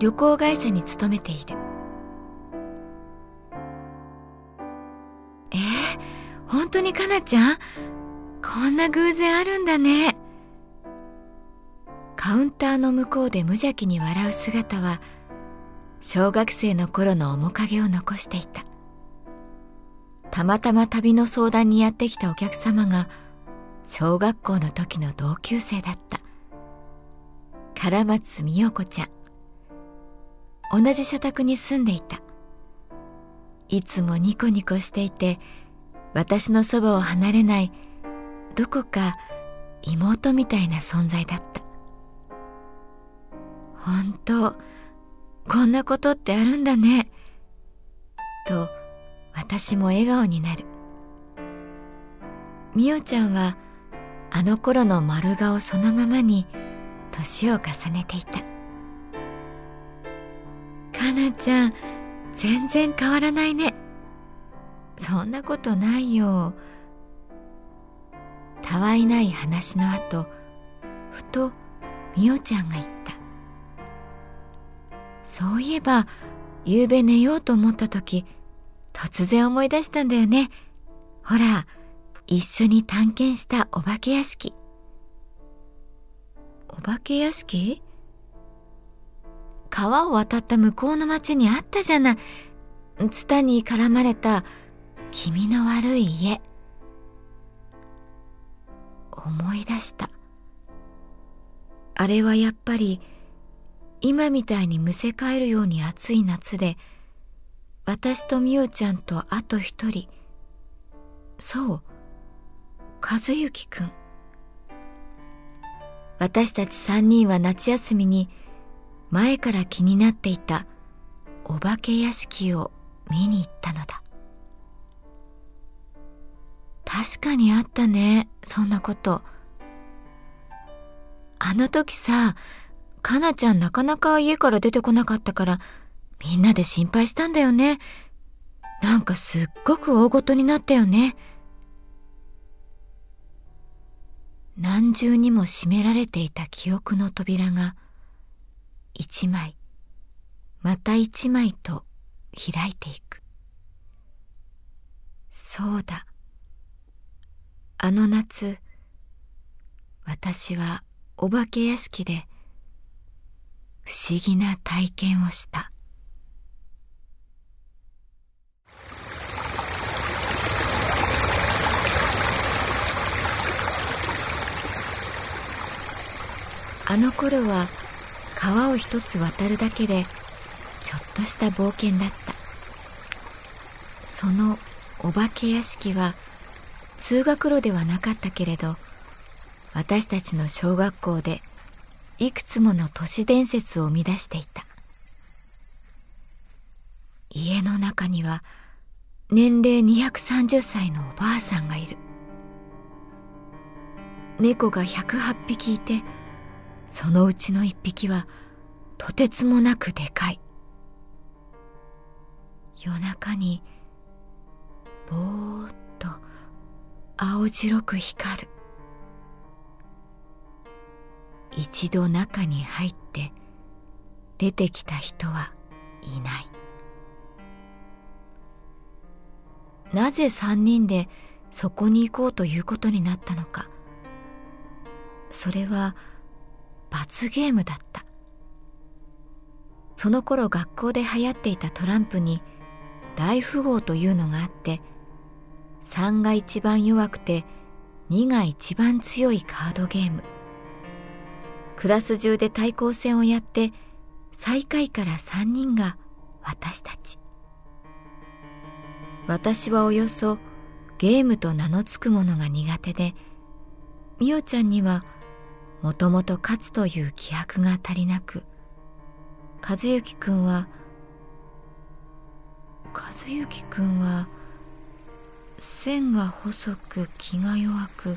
旅行会社に勤めている。えー、本当にかなちゃん？こんな偶然あるんだね。カウンターの向こうで無邪気に笑う姿は小学生の頃の面影を残していた。たまたま旅の相談にやってきたお客様が小学校の時の同級生だった。唐松美代子ちゃん。同じ社宅に住んでいた。いつもニコニコしていて私のそばを離れないどこか妹みたいな存在だった。本当こんなことってあるんだね。と私も笑顔になる。みおちゃんはあの頃の丸顔そのままに年を重ねていた。かなちゃん全然変わらないね。そんなことないよ。たわいない話の後ふとみおちゃんが言った。そういえば夕べ寝ようと思った時突然思い出したんだよね。ほら一緒に探検したお化け屋敷。お化け屋敷？川を渡った向こうの町にあったじゃない。ツタに絡まれた気味の悪い家。思い出した。あれはやっぱり今みたいにむせ返るように暑い夏で私とみおちゃんとあと一人。そう和幸くん。私たち三人は夏休みに前から気になっていたお化け屋敷を見に行ったのだ。確かにあったねそんなこと。あの時さかなちゃんなかなか家から出てこなかったからみんなで心配したんだよね。なんかすっごく大ごとになったよね。何重にも閉められていた記憶の扉が一枚また一枚と開いていく。そうだ。あの夏私はお化け屋敷で不思議な体験をした。あの頃は川を一つ渡るだけでちょっとした冒険だった。そのお化け屋敷は通学路ではなかったけれど私たちの小学校でいくつもの都市伝説を生み出していた。家の中には年齢230歳のおばあさんがいる。猫が108匹いてそのうちの一匹はとてつもなくでかい。夜中にぼーっと青白く光る。一度中に入って出てきた人はいない。なぜ三人でそこに行こうということになったのか。それは罰ゲームだった。その頃学校で流行っていたトランプに大富豪というのがあって3が一番弱くて2が一番強いカードゲーム。クラス中で対抗戦をやって最下位から3人が私たち。私はおよそゲームと名の付くものが苦手でみおちゃんにはもともと勝つという気迫が足りなく和幸くんは和幸くんは線が細く気が弱く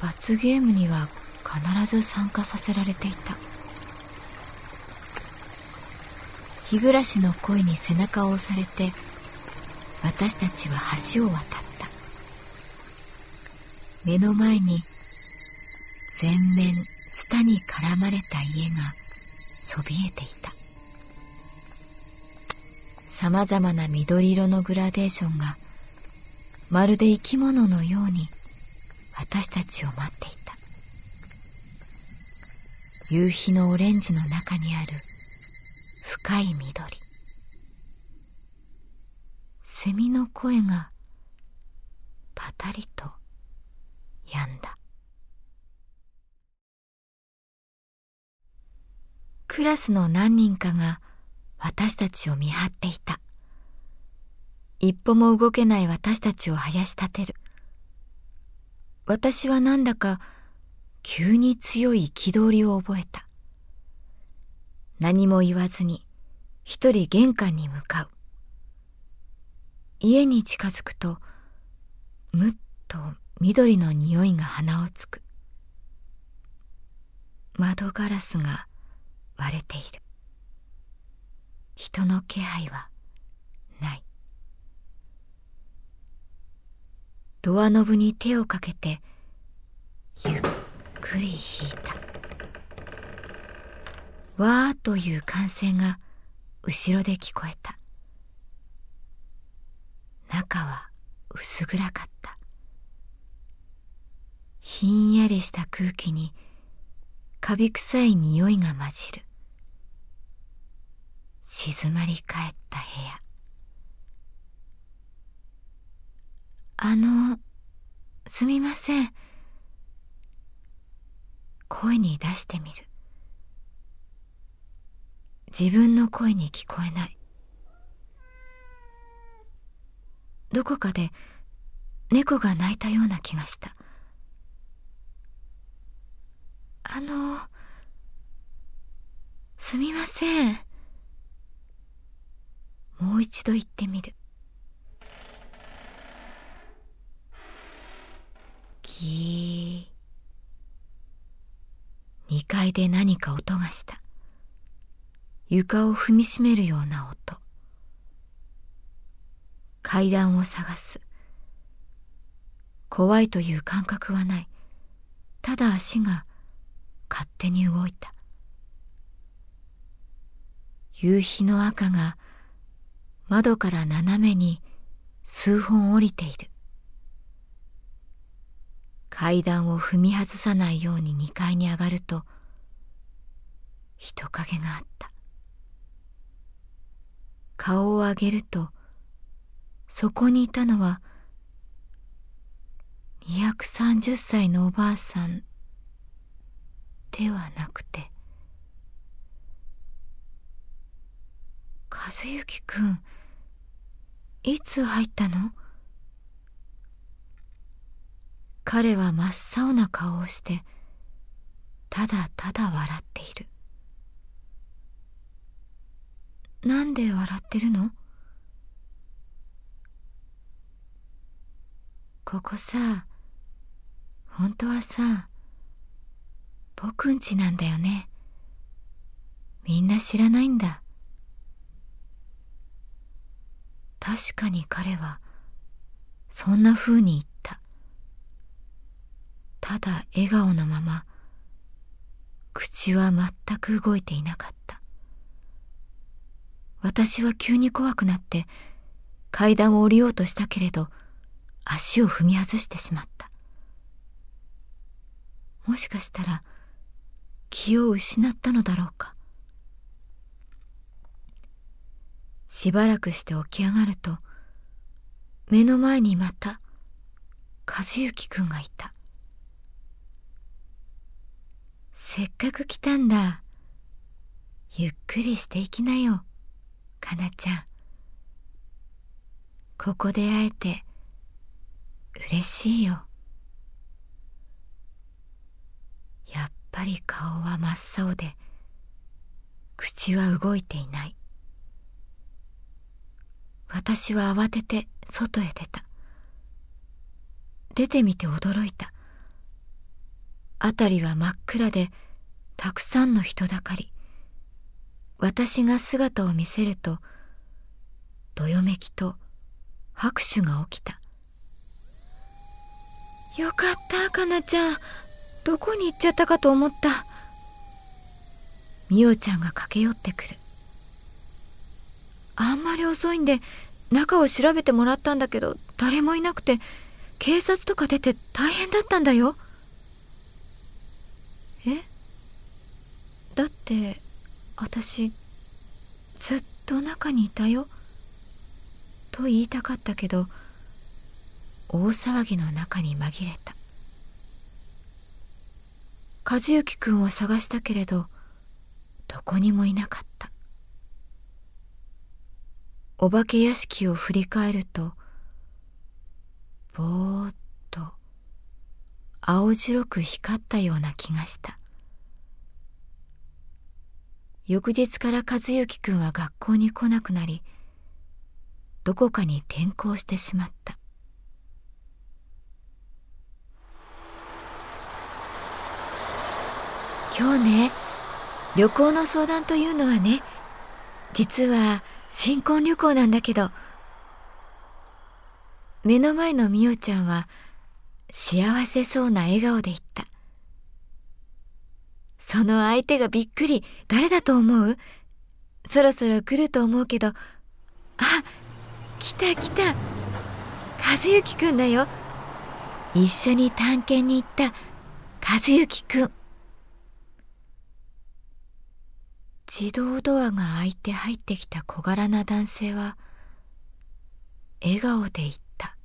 罰ゲームには必ず参加させられていた。日暮の声に背中を押されて私たちは橋を渡った。目の前に全面ツタに絡まれた家がそびえていた。さまざまな緑色のグラデーションがまるで生き物のように私たちを待っていた。夕日のオレンジの中にある深い緑。セミの声がパタリと止んだ。クラスの何人かが私たちを見張っていた。一歩も動けない私たちを生やし立てる。私はなんだか急に強い憤りを覚えた。何も言わずに一人玄関に向かう。家に近づくとむっと緑の匂いが鼻をつく。窓ガラスが割れている。人の気配はない。ドアノブに手をかけてゆっくり引いた。わーという歓声が後ろで聞こえた。中は薄暗かった。ひんやりした空気にカビ臭い匂いが混じる。静まり返った部屋。あのすみません。声に出してみる。自分の声に聞こえない。どこかで猫が鳴いたような気がした。あのすみません。もう一度言ってみる。ギー2階で何か音がした。床を踏みしめるような音。階段を探す。怖いという感覚はない。ただ足が勝手に動いた。夕日の赤が窓から斜めに数本降りている。階段を踏み外さないように2階に上がると人影があった。顔を上げるとそこにいたのは230歳のおばあさんではなくて和幸くんいつ入ったの？彼は真っ青な顔をしてただただ笑っている。なんで笑ってるの？ここさ本当はさ僕んちなんだよね。みんな知らないんだ。確かに彼はそんな風に言った。ただ笑顔のまま口は全く動いていなかった。私は急に怖くなって階段を降りようとしたけれど足を踏み外してしまった。もしかしたら気を失ったのだろうか。しばらくして起き上がると目の前にまた和幸くんがいた。せっかく来たんだ。ゆっくりしていきなよかなちゃん。ここで会えて嬉しいよ。やっぱり顔は真っ青で口は動いていない。私は慌てて外へ出た。出てみて驚いた。辺りは真っ暗でたくさんの人だかり。私が姿を見せるとどよめきと拍手が起きた。よかったかなちゃん。どこに行っちゃったかと思った。みおちゃんが駆け寄ってくる。あんまり遅いんで中を調べてもらったんだけど誰もいなくて警察とか出て大変だったんだよ。え？だって私ずっと中にいたよ。と言いたかったけど大騒ぎの中に紛れた。和幸くんを探したけれどどこにもいなかった。お化け屋敷を振り返るとぼーっと青白く光ったような気がした。翌日から和幸くんは学校に来なくなりどこかに転校してしまった。今日ね旅行の相談というのはね実は新婚旅行なんだけど目の前のみおちゃんは幸せそうな笑顔で言った。その相手がびっくり誰だと思う？そろそろ来ると思うけどあ来た来た。和幸くんだよ。一緒に探検に行った和幸くん。自動ドアが開いて入ってきた小柄な男性は笑顔で言った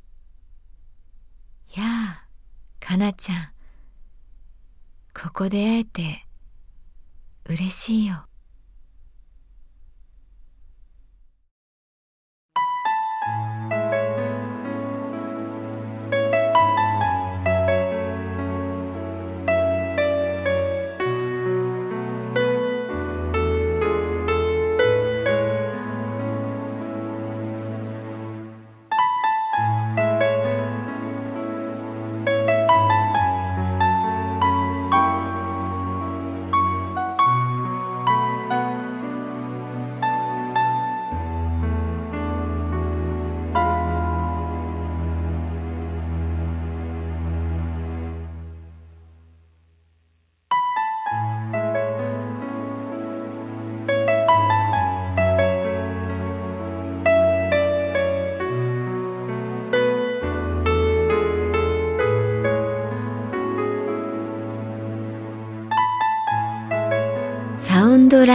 「やあかなちゃんここで会えて嬉しいよ」